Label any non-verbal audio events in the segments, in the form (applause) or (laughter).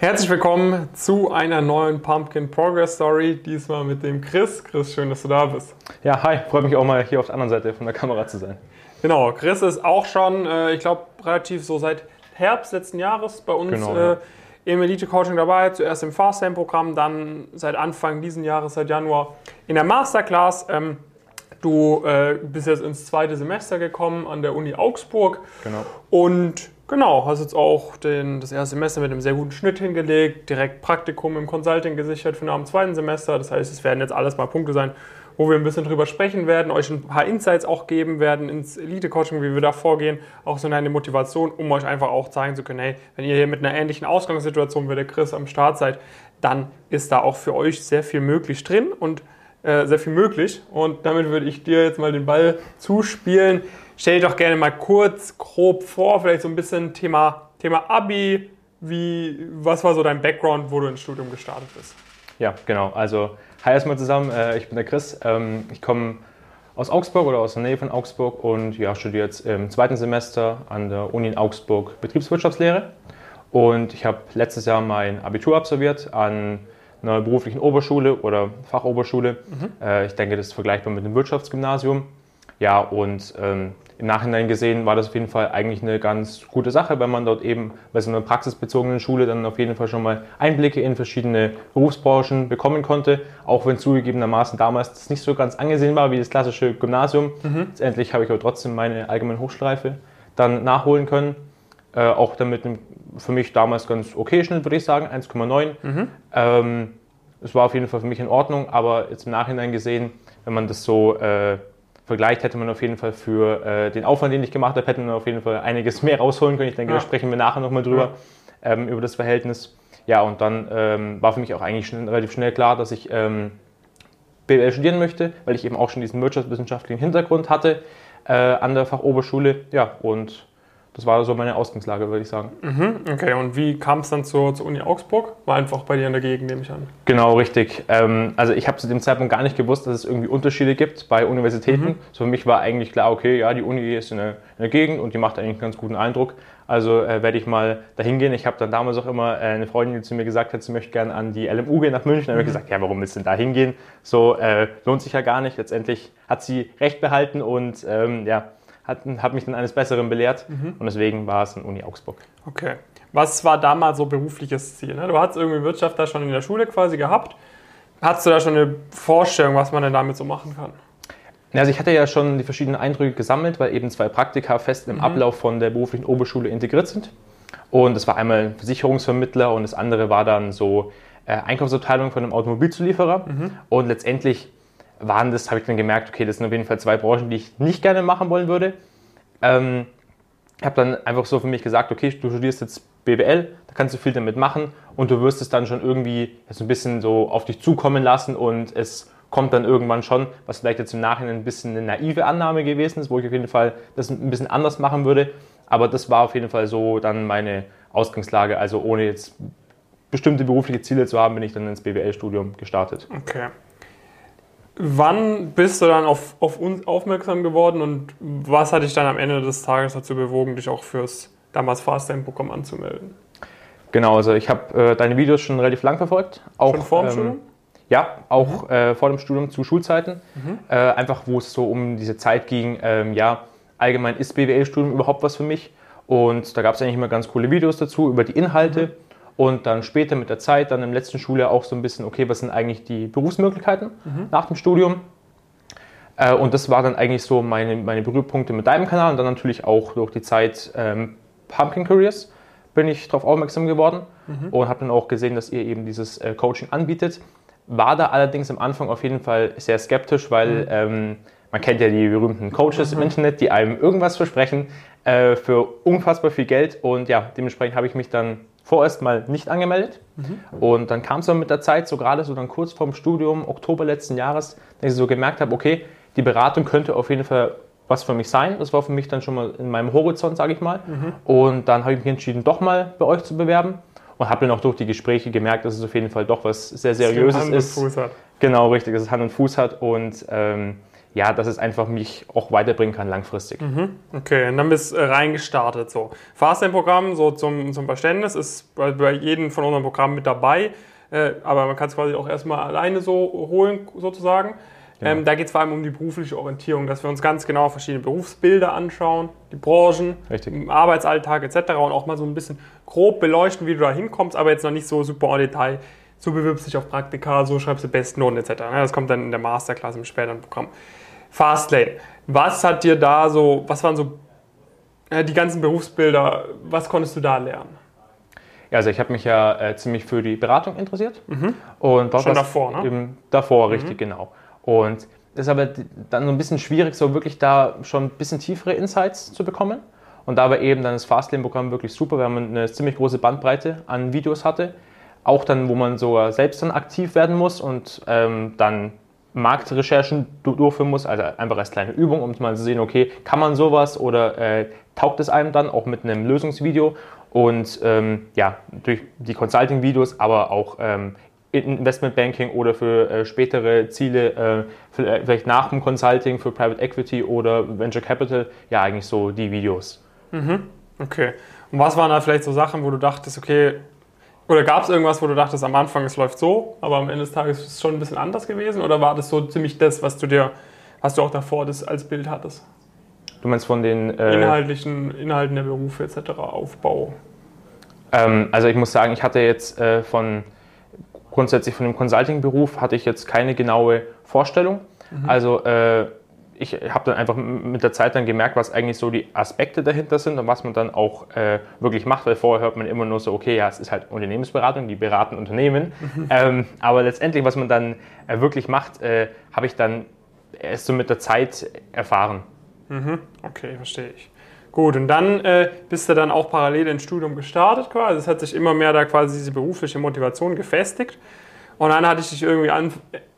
Herzlich willkommen zu einer neuen Pumpkin Progress Story, diesmal mit dem Chris. Chris, schön, dass du da bist. Ja, hi, freut mich auch mal hier auf der anderen Seite von der Kamera zu sein. Genau, Chris ist auch schon, äh, ich glaube, relativ so seit Herbst letzten Jahres bei uns Genau, äh, ja. im Elite-Coaching dabei. Zuerst im Fastlane-Programm, dann seit Anfang diesen Jahres, seit Januar in der Masterclass. Ähm, du äh, bist jetzt ins zweite Semester gekommen an der Uni Augsburg. Genau. Und genau, hast jetzt auch den, das erste Semester mit einem sehr guten Schnitt hingelegt, direkt Praktikum im Consulting gesichert für nach dem zweiten Semester. Das heißt, es werden jetzt alles mal Punkte sein, wo wir ein bisschen drüber sprechen werden, euch ein paar Insights auch geben werden ins Elite-Coaching, wie wir da vorgehen. Auch so eine Motivation, um euch einfach auch zeigen zu können, hey, wenn ihr hier mit einer ähnlichen Ausgangssituation wie der Chris am Start seid, dann ist da auch für euch sehr viel möglich drin und äh, sehr viel möglich. Und damit würde ich dir jetzt mal den Ball zuspielen. Stell dir doch gerne mal kurz, grob vor, vielleicht so ein bisschen Thema, Thema Abi. Wie, was war so dein Background, wo du ins Studium gestartet bist? Ja, genau. Also, hi erstmal zusammen. Äh, Ich bin der Chris. Ähm, Ich komme aus Augsburg oder aus der Nähe von Augsburg und ja, studiere jetzt im zweiten Semester an der Uni in Augsburg Betriebswirtschaftslehre. Und ich habe letztes Jahr mein Abitur absolviert an einer beruflichen Oberschule oder Fachoberschule. Äh, Ich denke, das ist vergleichbar mit dem Wirtschaftsgymnasium. Ja, und ähm, im Nachhinein gesehen war das auf jeden Fall eigentlich eine ganz gute Sache, weil man dort eben bei so einer praxisbezogenen Schule dann auf jeden Fall schon mal Einblicke in verschiedene Berufsbranchen bekommen konnte, auch wenn zugegebenermaßen damals das nicht so ganz angesehen war wie das klassische Gymnasium. Letztendlich habe ich aber trotzdem meine allgemeine Hochschulreife dann nachholen können. Äh, auch damit einem für mich damals ganz okay Schnitt, würde ich sagen, 1,9. Ähm, es war auf jeden Fall für mich in Ordnung, aber jetzt im Nachhinein gesehen, wenn man das so äh, vergleicht, hätte man auf jeden Fall für äh, den Aufwand, den ich gemacht habe, hätte man auf jeden Fall einiges mehr rausholen können. Ich denke, Ja. da sprechen wir nachher nochmal drüber, ähm, über das Verhältnis. Ja, und dann ähm, war für mich auch eigentlich schon relativ schnell klar, dass ich ähm, BWL studieren möchte, weil ich eben auch schon diesen wirtschaftswissenschaftlichen Hintergrund hatte äh, an der Fachoberschule. Ja, und das war so meine Ausgangslage, würde ich sagen. Okay, und wie kam es dann zur, zur Uni Augsburg? War einfach bei dir in der Gegend, nehme ich an. Genau, richtig. Ähm, also ich habe zu dem Zeitpunkt gar nicht gewusst, dass es irgendwie Unterschiede gibt bei Universitäten. So für mich war eigentlich klar, okay, ja, die Uni ist in der, in der Gegend und die macht eigentlich einen ganz guten Eindruck. Also äh, werde ich mal dahin gehen. Ich habe dann damals auch immer äh, eine Freundin, die zu mir gesagt hat, sie möchte gerne an die LMU gehen nach München. Dann habe ich gesagt, ja, warum willst du denn da hingehen? So äh, lohnt sich ja gar nicht. Letztendlich hat sie recht behalten und ähm, ja, hat, mich dann eines Besseren belehrt. Und deswegen war es in Uni Augsburg. Okay. Was war damals so berufliches Ziel? Ne? Du hattest irgendwie Wirtschaft da schon in der Schule quasi gehabt. Hattest du da schon eine Vorstellung, was man denn damit so machen kann? Ja, Also ich hatte ja schon die verschiedenen Eindrücke gesammelt, weil eben zwei Praktika fest im Ablauf von der beruflichen Oberschule integriert sind. Und das war einmal ein Versicherungsvermittler und das andere war dann so äh, Einkaufsabteilung von einem Automobilzulieferer. Und letztendlich waren das, habe ich dann gemerkt, okay, das sind auf jeden Fall zwei Branchen, die ich nicht gerne machen wollen würde. Ähm, ich habe dann einfach so für mich gesagt, okay, du studierst jetzt BWL, da kannst du viel damit machen und du wirst es dann schon irgendwie so ein bisschen so auf dich zukommen lassen und es kommt dann irgendwann schon, was vielleicht jetzt im Nachhinein ein bisschen eine naive Annahme gewesen ist, wo ich auf jeden Fall das ein bisschen anders machen würde. Aber das war auf jeden Fall so dann meine Ausgangslage. Also ohne jetzt bestimmte berufliche Ziele zu haben, bin ich dann ins BWL-Studium gestartet. Okay. Wann bist du dann auf, auf uns aufmerksam geworden und was hat dich dann am Ende des Tages dazu bewogen, dich auch fürs damals Fastlane-Programm anzumelden? Genau, also ich habe äh, deine Videos schon relativ lang verfolgt. Auch, Schon vor dem ähm, Studium? Ja, auch äh, vor dem Studium zu Schulzeiten. Äh, einfach, wo es so um diese Zeit ging, ähm, ja, allgemein ist BWL-Studium überhaupt was für mich? Und da gab es eigentlich immer ganz coole Videos dazu über die Inhalte. Und dann später mit der Zeit, dann im letzten Schuljahr auch so ein bisschen, okay, was sind eigentlich die Berufsmöglichkeiten nach dem Studium? Äh, und das war dann eigentlich so meine, meine Berührpunkte mit deinem Kanal und dann natürlich auch durch die Zeit ähm, Pumpkin Careers bin ich darauf aufmerksam geworden und habe dann auch gesehen, dass ihr eben dieses äh, Coaching anbietet. War da allerdings am Anfang auf jeden Fall sehr skeptisch, weil ähm, man kennt ja die berühmten Coaches im Internet, die einem irgendwas versprechen äh, für unfassbar viel Geld. Und ja, dementsprechend habe ich mich dann vorerst mal nicht angemeldet und dann kam es dann mit der Zeit, so gerade so dann kurz vorm Studium, Oktober letzten Jahres, dass ich so gemerkt habe, okay, die Beratung könnte auf jeden Fall was für mich sein. Das war für mich dann schon mal in meinem Horizont, sage ich mal. Und dann habe ich mich entschieden, doch mal bei euch zu bewerben und habe dann auch durch die Gespräche gemerkt, dass es auf jeden Fall doch was sehr Seriöses Hand und ist. Fuß hat. Genau, richtig, dass es Hand und Fuß hat und ähm, ja, dass es einfach mich auch weiterbringen kann langfristig. Mhm. Okay, und dann bist du äh, reingestartet. So. Fastlane-Programm, so zum, zum Verständnis, ist bei, bei jedem von unseren Programmen mit dabei. Äh, aber man kann es quasi auch erstmal alleine so holen, sozusagen. Ja. Ähm, da geht es vor allem um die berufliche Orientierung, dass wir uns ganz genau verschiedene Berufsbilder anschauen, die Branchen, Richtig. im Arbeitsalltag etc. und auch mal so ein bisschen grob beleuchten, wie du da hinkommst, aber jetzt noch nicht so super en Detail. So bewirbst dich auf Praktika, so schreibst du Bestnoten etc. Das kommt dann in der Masterclass im späteren Programm. Fastlane. Was hat dir da so, was waren so äh, die ganzen Berufsbilder, was konntest du da lernen? Ja, also ich habe mich ja äh, ziemlich für die Beratung interessiert. Mhm. Und Schon davor, ne? Eben davor, richtig, mhm. genau. Und es ist aber dann so ein bisschen schwierig, so wirklich da schon ein bisschen tiefere Insights zu bekommen. Und da war eben dann das Fastlane-Programm wirklich super, weil man eine ziemlich große Bandbreite an Videos hatte. Auch dann, wo man sogar selbst dann aktiv werden muss und ähm, dann Marktrecherchen durchführen muss, also einfach als kleine Übung, um mal zu sehen, okay, kann man sowas oder äh, taugt es einem dann auch mit einem Lösungsvideo und ähm, ja, durch die Consulting-Videos, aber auch ähm, Investmentbanking oder für äh, spätere Ziele, äh, äh, vielleicht nach dem Consulting für Private Equity oder Venture Capital, ja eigentlich so die Videos. Mhm. Okay. Und was waren da vielleicht so Sachen, wo du dachtest, okay, oder gab es irgendwas, wo du dachtest, am Anfang es läuft so, aber am Ende des Tages ist es schon ein bisschen anders gewesen? Oder war das so ziemlich das, was du dir, was du auch davor das als Bild hattest? Du meinst von den äh inhaltlichen Inhalten der Berufe etc. Aufbau? Ähm, also ich muss sagen, ich hatte jetzt äh, von grundsätzlich von dem Consulting-Beruf hatte ich jetzt keine genaue Vorstellung. Mhm. Also äh, ich habe dann einfach mit der Zeit dann gemerkt, was eigentlich so die Aspekte dahinter sind und was man dann auch äh, wirklich macht, weil vorher hört man immer nur so, okay, ja, es ist halt Unternehmensberatung, die beraten Unternehmen. Mhm. Ähm, aber letztendlich, was man dann äh, wirklich macht, äh, habe ich dann erst so mit der Zeit erfahren. Mhm. Okay, verstehe ich. Gut, und dann äh, bist du dann auch parallel ins Studium gestartet quasi. Es hat sich immer mehr da quasi diese berufliche Motivation gefestigt. Und dann hatte ich dich irgendwie an,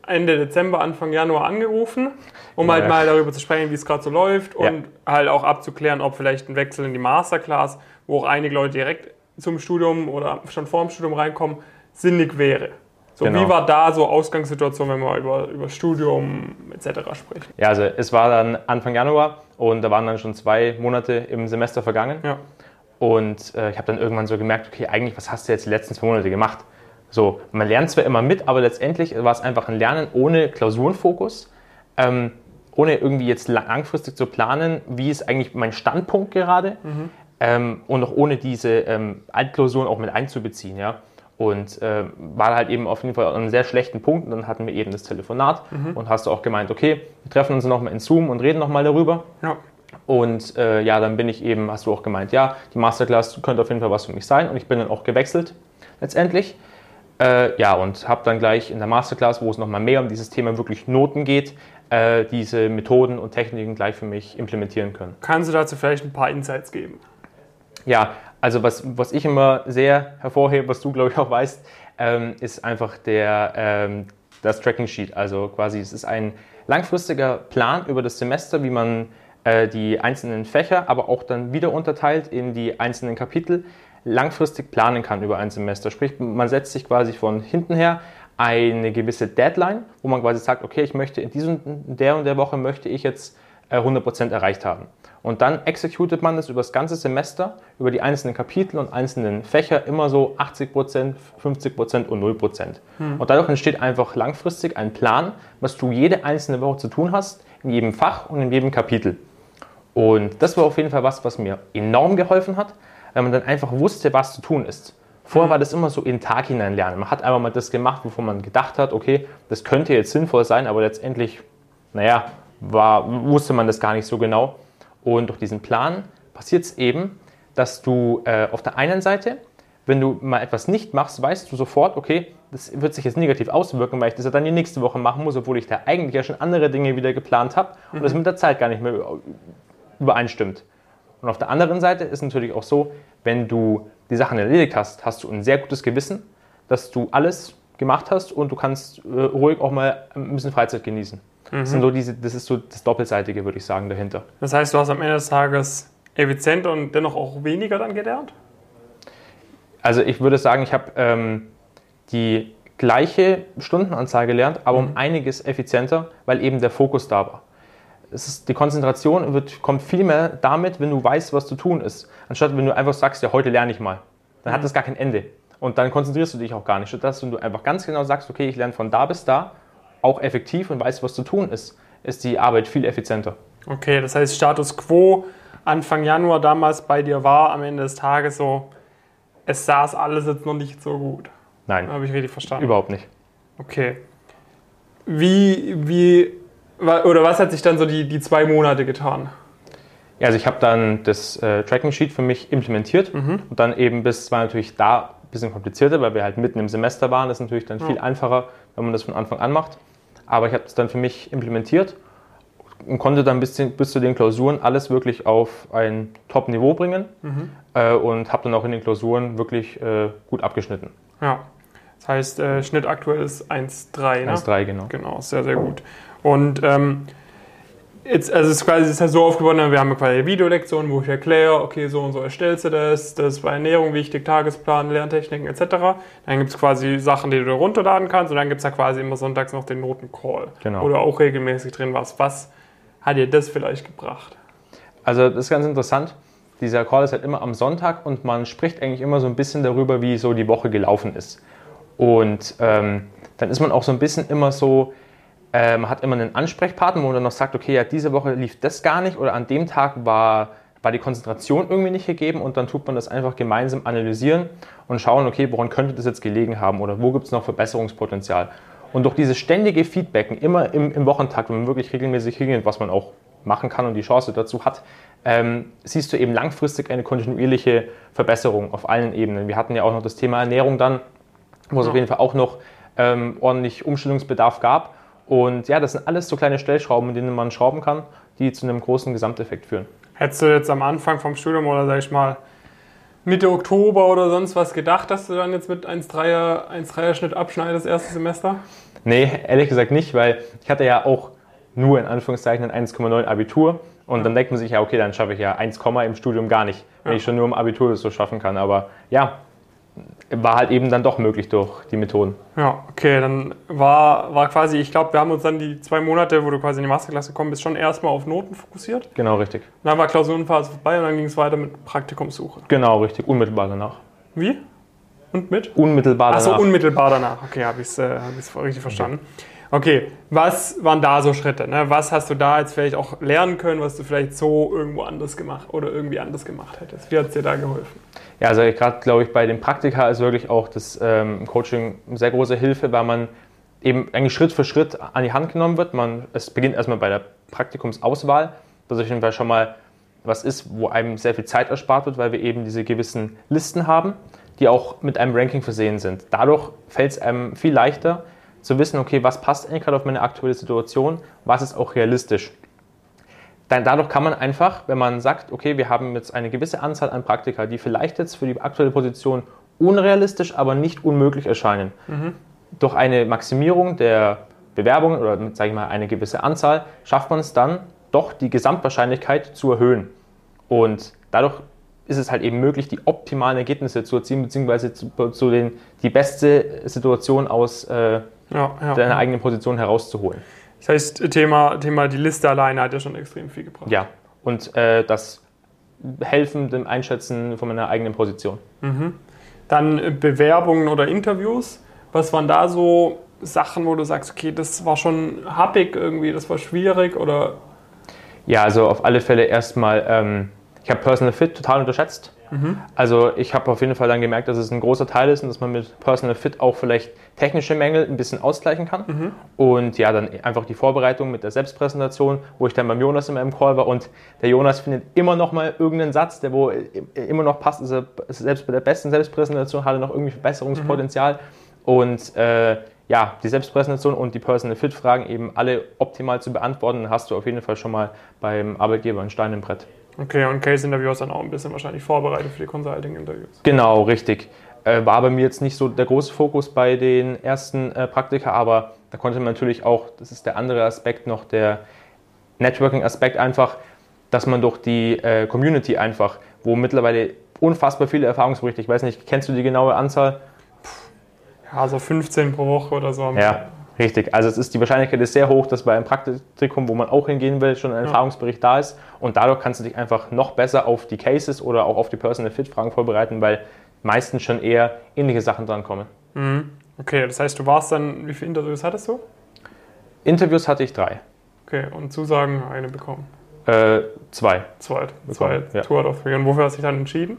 Ende Dezember, Anfang Januar angerufen, um ja. halt mal darüber zu sprechen, wie es gerade so läuft und ja. halt auch abzuklären, ob vielleicht ein Wechsel in die Masterclass, wo auch einige Leute direkt zum Studium oder schon vor dem Studium reinkommen, sinnig wäre. So, genau. Wie war da so Ausgangssituation, wenn man über, über Studium etc. spricht? Ja, also es war dann Anfang Januar und da waren dann schon zwei Monate im Semester vergangen. Ja. Und äh, ich habe dann irgendwann so gemerkt, okay, eigentlich, was hast du jetzt die letzten zwei Monate gemacht? So, man lernt zwar immer mit, aber letztendlich war es einfach ein Lernen ohne Klausurenfokus, ähm, ohne irgendwie jetzt langfristig zu planen, wie ist eigentlich mein Standpunkt gerade mhm. ähm, und auch ohne diese ähm, Altklausuren auch mit einzubeziehen, ja. Und äh, war halt eben auf jeden Fall an einem sehr schlechten Punkt. Und dann hatten wir eben das Telefonat mhm. und hast du auch gemeint, okay, wir treffen uns nochmal in Zoom und reden nochmal darüber. Ja. Und äh, ja, dann bin ich eben, hast du auch gemeint, ja, die Masterclass könnte auf jeden Fall was für mich sein. Und ich bin dann auch gewechselt letztendlich. Äh, ja, und habe dann gleich in der Masterclass, wo es nochmal mehr um dieses Thema wirklich Noten geht, äh, diese Methoden und Techniken gleich für mich implementieren können. Kannst du dazu vielleicht ein paar Insights geben? Ja, also was, was ich immer sehr hervorhebe, was du glaube ich auch weißt, ähm, ist einfach der, ähm, das Tracking Sheet. Also quasi es ist ein langfristiger Plan über das Semester, wie man äh, die einzelnen Fächer, aber auch dann wieder unterteilt in die einzelnen Kapitel, langfristig planen kann über ein Semester. Sprich, man setzt sich quasi von hinten her eine gewisse Deadline, wo man quasi sagt, okay, ich möchte in diesem, der und der Woche möchte ich jetzt 100% äh, erreicht haben. Und dann executet man es über das ganze Semester, über die einzelnen Kapitel und einzelnen Fächer immer so 80%, 50% und 0%. Hm. Und dadurch entsteht einfach langfristig ein Plan, was du jede einzelne Woche zu tun hast, in jedem Fach und in jedem Kapitel. Und das war auf jeden Fall was, was mir enorm geholfen hat, weil man dann einfach wusste, was zu tun ist. Vorher war das immer so in den Tag hinein lernen. Man hat einfach mal das gemacht, wovon man gedacht hat, okay, das könnte jetzt sinnvoll sein, aber letztendlich, naja, war, wusste man das gar nicht so genau. Und durch diesen Plan passiert es eben, dass du äh, auf der einen Seite, wenn du mal etwas nicht machst, weißt du sofort, okay, das wird sich jetzt negativ auswirken, weil ich das ja dann die nächste Woche machen muss, obwohl ich da eigentlich ja schon andere Dinge wieder geplant habe und mhm. das mit der Zeit gar nicht mehr übereinstimmt. Und auf der anderen Seite ist natürlich auch so, wenn du die Sachen erledigt hast, hast du ein sehr gutes Gewissen, dass du alles gemacht hast und du kannst äh, ruhig auch mal ein bisschen Freizeit genießen. Mhm. Das, sind so diese, das ist so das Doppelseitige, würde ich sagen, dahinter. Das heißt, du hast am Ende des Tages effizient und dennoch auch weniger dann gelernt? Also ich würde sagen, ich habe ähm, die gleiche Stundenanzahl gelernt, aber mhm. um einiges effizienter, weil eben der Fokus da war. Ist, die Konzentration wird, kommt viel mehr damit, wenn du weißt, was zu tun ist. Anstatt wenn du einfach sagst, ja, heute lerne ich mal. Dann hat das gar kein Ende. Und dann konzentrierst du dich auch gar nicht. Statt dass du einfach ganz genau sagst, okay, ich lerne von da bis da, auch effektiv und weißt, was zu tun ist, ist die Arbeit viel effizienter. Okay, das heißt, Status quo Anfang Januar damals bei dir war am Ende des Tages so, es saß alles jetzt noch nicht so gut. Nein. Habe ich richtig verstanden? Überhaupt nicht. Okay. Wie, wie, oder was hat sich dann so die, die zwei Monate getan? Ja, also ich habe dann das äh, Tracking Sheet für mich implementiert mhm. und dann eben bis, es war natürlich da ein bisschen komplizierter, weil wir halt mitten im Semester waren, das ist natürlich dann viel ja. einfacher, wenn man das von Anfang an macht. Aber ich habe es dann für mich implementiert und konnte dann bis, bis zu den Klausuren alles wirklich auf ein Top-Niveau bringen mhm. äh, und habe dann auch in den Klausuren wirklich äh, gut abgeschnitten. Ja, das heißt, äh, Schnitt aktuell ist 1,3. Ne? 1,3, genau. Genau, sehr, sehr gut. Und ähm, jetzt, also es ist quasi es ist ja so aufgebaut, wir haben quasi Videolektionen, wo ich erkläre, okay, so und so erstellst du das, das ist bei Ernährung wichtig, Tagesplan, Lerntechniken etc. Dann gibt es quasi Sachen, die du runterladen kannst und dann gibt es ja quasi immer sonntags noch den Notencall, genau. du auch regelmäßig drin warst. Was hat dir das vielleicht gebracht? Also das ist ganz interessant. Dieser Call ist halt immer am Sonntag und man spricht eigentlich immer so ein bisschen darüber, wie so die Woche gelaufen ist. Und ähm, dann ist man auch so ein bisschen immer so, äh, man hat immer einen Ansprechpartner, wo man dann noch sagt, okay, ja, diese Woche lief das gar nicht oder an dem Tag war, war die Konzentration irgendwie nicht gegeben und dann tut man das einfach gemeinsam analysieren und schauen, okay, woran könnte das jetzt gelegen haben oder wo gibt es noch Verbesserungspotenzial. Und durch dieses ständige Feedbacken, immer im, im Wochentakt, wenn man wirklich regelmäßig hingeht, was man auch machen kann und die Chance dazu hat, ähm, siehst du eben langfristig eine kontinuierliche Verbesserung auf allen Ebenen. Wir hatten ja auch noch das Thema Ernährung dann, wo es ja. auf jeden Fall auch noch ähm, ordentlich Umstellungsbedarf gab. Und ja, das sind alles so kleine Stellschrauben, in denen man schrauben kann, die zu einem großen Gesamteffekt führen. Hättest du jetzt am Anfang vom Studium oder sag ich mal Mitte Oktober oder sonst was gedacht, dass du dann jetzt mit 1,3er 1 Schnitt abschneidest, erste Semester? Nee, ehrlich gesagt nicht, weil ich hatte ja auch nur in Anführungszeichen ein 1,9 Abitur und ja. dann denkt man sich ja, okay, dann schaffe ich ja 1, im Studium gar nicht, wenn ja. ich schon nur im Abitur das so schaffen kann. Aber ja, war halt eben dann doch möglich durch die Methoden. Ja, okay, dann war, war quasi, ich glaube, wir haben uns dann die zwei Monate, wo du quasi in die Masterklasse gekommen bist, schon erstmal auf Noten fokussiert. Genau, richtig. Dann war Klausurenphase vorbei und dann ging es weiter mit Praktikumssuche. Genau, richtig, unmittelbar danach. Wie? Und mit? Unmittelbar danach. Achso, unmittelbar danach. Okay, habe ich es äh, richtig verstanden. Okay, was waren da so Schritte? Ne? Was hast du da jetzt vielleicht auch lernen können, was du vielleicht so irgendwo anders gemacht oder irgendwie anders gemacht hättest? Wie hat es dir da geholfen? Ja, also gerade glaube ich bei den Praktika ist wirklich auch das ähm, Coaching eine sehr große Hilfe, weil man eben eigentlich Schritt für Schritt an die Hand genommen wird. Man, es beginnt erstmal bei der Praktikumsauswahl, was auf jeden Fall schon mal was ist, wo einem sehr viel Zeit erspart wird, weil wir eben diese gewissen Listen haben, die auch mit einem Ranking versehen sind. Dadurch fällt es einem viel leichter zu wissen, okay, was passt eigentlich gerade auf meine aktuelle Situation, was ist auch realistisch dann dadurch kann man einfach, wenn man sagt, okay, wir haben jetzt eine gewisse Anzahl an Praktika, die vielleicht jetzt für die aktuelle Position unrealistisch, aber nicht unmöglich erscheinen, mhm. durch eine Maximierung der Bewerbungen oder sage ich mal eine gewisse Anzahl, schafft man es dann doch die Gesamtwahrscheinlichkeit zu erhöhen. Und dadurch ist es halt eben möglich, die optimalen Ergebnisse zu erzielen, beziehungsweise zu, zu den, die beste Situation aus äh, ja, ja. deiner eigenen Position herauszuholen. Das heißt, Thema, Thema die Liste alleine hat ja schon extrem viel gebracht. Ja, und äh, das Helfen dem Einschätzen von meiner eigenen Position. Mhm. Dann Bewerbungen oder Interviews. Was waren da so Sachen, wo du sagst, okay, das war schon happig irgendwie, das war schwierig oder? Ja, also auf alle Fälle erstmal, ähm, ich habe Personal Fit total unterschätzt. Mhm. Also ich habe auf jeden Fall dann gemerkt, dass es ein großer Teil ist und dass man mit Personal Fit auch vielleicht technische Mängel ein bisschen ausgleichen kann. Mhm. Und ja, dann einfach die Vorbereitung mit der Selbstpräsentation, wo ich dann beim Jonas in meinem Call war und der Jonas findet immer noch mal irgendeinen Satz, der wo immer noch passt. Also selbst bei der besten Selbstpräsentation hat er noch irgendwie Verbesserungspotenzial. Mhm. Und äh, ja, die Selbstpräsentation und die Personal Fit Fragen eben alle optimal zu beantworten, hast du auf jeden Fall schon mal beim Arbeitgeber einen Stein im Brett. Okay, und Case-Interview hast dann auch ein bisschen wahrscheinlich vorbereitet für die Consulting-Interviews. Genau, richtig. Äh, war bei mir jetzt nicht so der große Fokus bei den ersten äh, Praktika, aber da konnte man natürlich auch, das ist der andere Aspekt noch, der Networking-Aspekt einfach, dass man durch die äh, Community einfach, wo mittlerweile unfassbar viele Erfahrungsberichte, ich weiß nicht, kennst du die genaue Anzahl? Ja, so 15 pro Woche oder so. Ja, Richtig, also es ist die Wahrscheinlichkeit ist sehr hoch, dass bei einem Praktikum, wo man auch hingehen will, schon ein Ja. Erfahrungsbericht da ist und dadurch kannst du dich einfach noch besser auf die Cases oder auch auf die Personal Fit Fragen vorbereiten, weil meistens schon eher ähnliche Sachen dran kommen. Mhm. Okay, das heißt, du warst dann, wie viele Interviews hattest du? Interviews hatte ich drei, Okay, und Zusagen eine bekommen. äh, zwei. Zwei. Zwei, ja. two out of three. Und wofür hast du dich dann entschieden?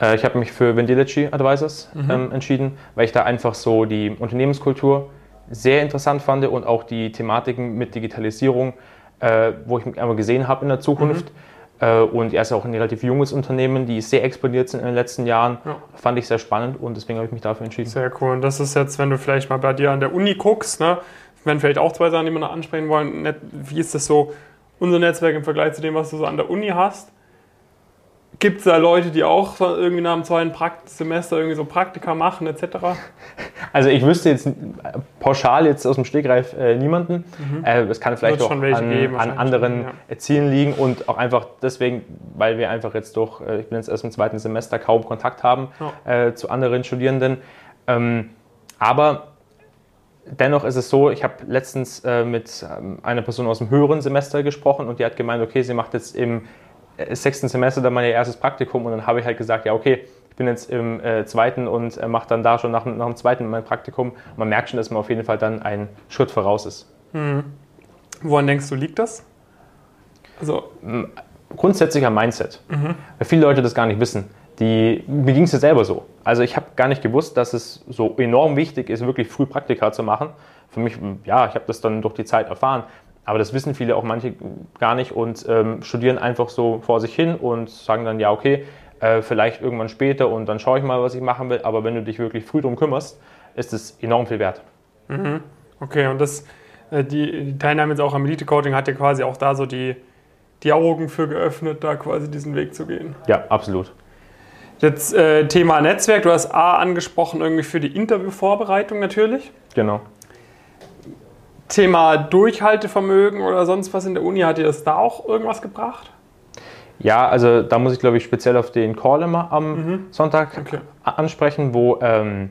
Äh, ich habe mich für Vendilici Advisors ähm, entschieden, weil ich da einfach so die Unternehmenskultur sehr interessant fand und auch die Thematiken mit Digitalisierung, äh, wo ich mich einfach gesehen habe in der Zukunft. Äh, und er ist auch ein relativ junges Unternehmen, die sehr expandiert sind in den letzten Jahren. Ja. Fand ich sehr spannend und deswegen habe ich mich dafür entschieden. Sehr cool. Und das ist jetzt, wenn du vielleicht mal bei dir an der Uni guckst, ne, wenn vielleicht auch zwei Sachen, die wir noch ansprechen wollen. Wie ist das so, unser Netzwerk im Vergleich zu dem, was du so an der Uni hast? Gibt es da Leute, die auch irgendwie nach dem zweiten Prakt Semester irgendwie so Praktika machen, etc.? (laughs) Also ich wüsste jetzt pauschal jetzt aus dem Stegreif äh, niemanden. Äh, es kann vielleicht auch an, geben, an anderen ja. Zielen liegen und auch einfach deswegen, weil wir einfach jetzt durch, äh, ich bin jetzt erst im zweiten Semester, kaum Kontakt haben äh, zu anderen Studierenden. Ähm, aber dennoch ist es so, ich habe letztens äh, mit ähm, einer Person aus dem höheren Semester gesprochen und die hat gemeint, okay, sie macht jetzt im äh, sechsten Semester dann mein erstes Praktikum und dann habe ich halt gesagt, ja okay, ich bin jetzt im äh, zweiten und äh, mache dann da schon nach, nach dem zweiten mein Praktikum. Man merkt schon, dass man auf jeden Fall dann einen Schritt voraus ist. Woran denkst du, liegt das? Also, Grundsätzlich am Mindset, weil viele Leute das gar nicht wissen. Die, mir ging es ja selber so. Also ich habe gar nicht gewusst, dass es so enorm wichtig ist, wirklich früh Praktika zu machen. Für mich, ja, ich habe das dann durch die Zeit erfahren. Aber das wissen viele auch manche gar nicht und ähm, studieren einfach so vor sich hin und sagen dann, ja, okay, äh, vielleicht irgendwann später und dann schaue ich mal, was ich machen will. Aber wenn du dich wirklich früh drum kümmerst, ist es enorm viel wert. okay, und das, äh, die, die Teilnahme jetzt auch am Elite-Coaching hat ja quasi auch da so die, die Augen für geöffnet, da quasi diesen Weg zu gehen. Ja, absolut. Jetzt äh, Thema Netzwerk, du hast A angesprochen, irgendwie für die Interviewvorbereitung natürlich. Genau. Thema Durchhaltevermögen oder sonst was in der Uni, hat dir das da auch irgendwas gebracht? Ja, also da muss ich glaube ich speziell auf den Call immer am Sonntag Okay. ansprechen, wo ähm,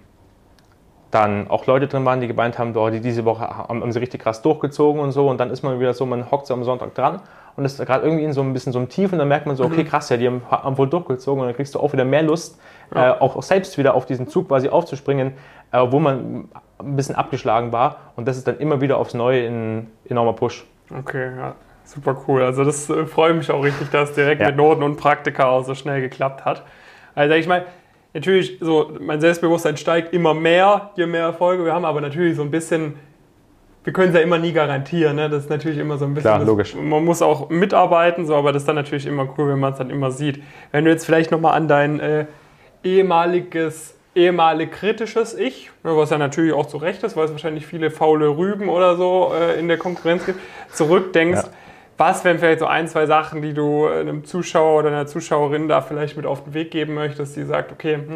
dann auch Leute drin waren, die gemeint haben, boah, die diese Woche haben, haben sie richtig krass durchgezogen und so. Und dann ist man wieder so, man hockt so am Sonntag dran und ist gerade irgendwie in so ein bisschen so einem Tief und dann merkt man so, okay, krass, ja, die haben, haben wohl durchgezogen und dann kriegst du auch wieder mehr Lust, äh, auch selbst wieder auf diesen Zug quasi aufzuspringen, äh, wo man ein bisschen abgeschlagen war. Und das ist dann immer wieder aufs Neue ein enormer Push. Okay, ja, super cool. Also das äh, freut mich auch richtig, dass direkt Ja. mit Noten und Praktika auch so schnell geklappt hat. Also ich meine, natürlich, so mein Selbstbewusstsein steigt immer mehr, je mehr Erfolge wir haben, aber natürlich so ein bisschen, wir können es ja immer nie garantieren. Ne? Das ist natürlich immer so ein bisschen. Klar, das, logisch. Man muss auch mitarbeiten, so, aber das ist dann natürlich immer cool, wenn man es dann immer sieht. Wenn du jetzt vielleicht nochmal an dein äh, ehemaliges, ehemalig kritisches Ich, ne, was ja natürlich auch zu Recht ist, weil es wahrscheinlich viele faule Rüben oder so äh, in der Konkurrenz gibt, zurückdenkst. Ja. Was wären vielleicht so ein, zwei Sachen, die du äh, einem Zuschauer oder einer Zuschauerin da vielleicht mit auf den Weg geben möchtest, die sagt, okay, hm,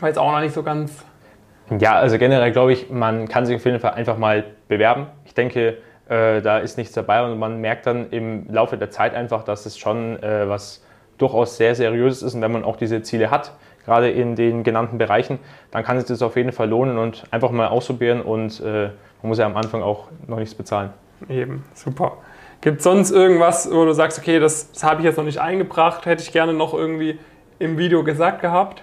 war jetzt auch noch nicht so ganz. Ja, also generell glaube ich, man kann sich auf jeden Fall einfach mal bewerben. Ich denke, äh, da ist nichts dabei und man merkt dann im Laufe der Zeit einfach, dass es schon äh, was durchaus sehr seriöses ist und wenn man auch diese Ziele hat, gerade in den genannten Bereichen, dann kann sich das auf jeden Fall lohnen und einfach mal ausprobieren und äh, man muss ja am Anfang auch noch nichts bezahlen. Eben, super. Gibt es sonst irgendwas, wo du sagst, okay, das, das habe ich jetzt noch nicht eingebracht, hätte ich gerne noch irgendwie im Video gesagt gehabt?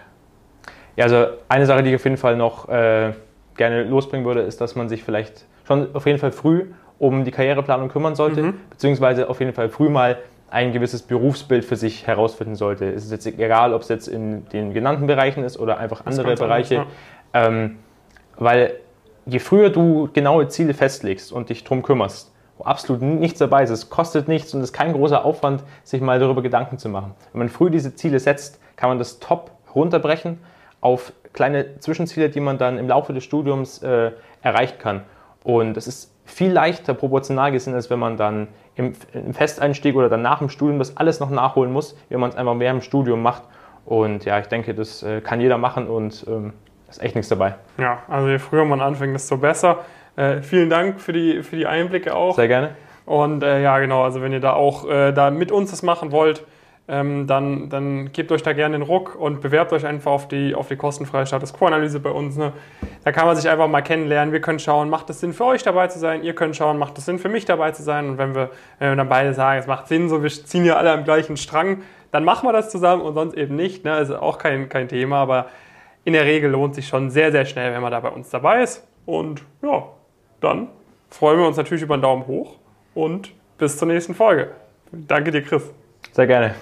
Ja, also eine Sache, die ich auf jeden Fall noch äh, gerne losbringen würde, ist, dass man sich vielleicht schon auf jeden Fall früh um die Karriereplanung kümmern sollte, beziehungsweise auf jeden Fall früh mal ein gewisses Berufsbild für sich herausfinden sollte. Es ist jetzt egal, ob es jetzt in den genannten Bereichen ist oder einfach andere Bereiche. Ähm, weil je früher du genaue Ziele festlegst und dich drum kümmerst, absolut nichts dabei ist, es kostet nichts und es ist kein großer Aufwand, sich mal darüber Gedanken zu machen. Wenn man früh diese Ziele setzt, kann man das top runterbrechen auf kleine Zwischenziele, die man dann im Laufe des Studiums äh, erreichen kann. Und es ist viel leichter proportional gesehen, als wenn man dann im, im Festeinstieg oder dann nach dem Studium das alles noch nachholen muss, wenn man es einfach mehr im Studium macht. Und ja, ich denke, das äh, kann jeder machen und ähm, ist echt nichts dabei. Ja, also je früher man anfängt, desto besser. Äh, vielen Dank für die, für die Einblicke auch. Sehr gerne. Und äh, ja, genau, also wenn ihr da auch äh, da mit uns das machen wollt, ähm, dann, dann gebt euch da gerne den Ruck und bewerbt euch einfach auf die, auf die kostenfreie Status Quo-Analyse bei uns. Ne? Da kann man sich einfach mal kennenlernen. Wir können schauen, macht es Sinn für euch dabei zu sein? Ihr könnt schauen, macht es Sinn für mich dabei zu sein? Und wenn wir, wenn wir dann beide sagen, es macht Sinn, so wir ziehen ja alle am gleichen Strang, dann machen wir das zusammen und sonst eben nicht. Ne? Also auch kein, kein Thema, aber in der Regel lohnt sich schon sehr, sehr schnell, wenn man da bei uns dabei ist. Und ja, dann freuen wir uns natürlich über einen Daumen hoch und bis zur nächsten Folge. Danke dir, Chris. Sehr gerne.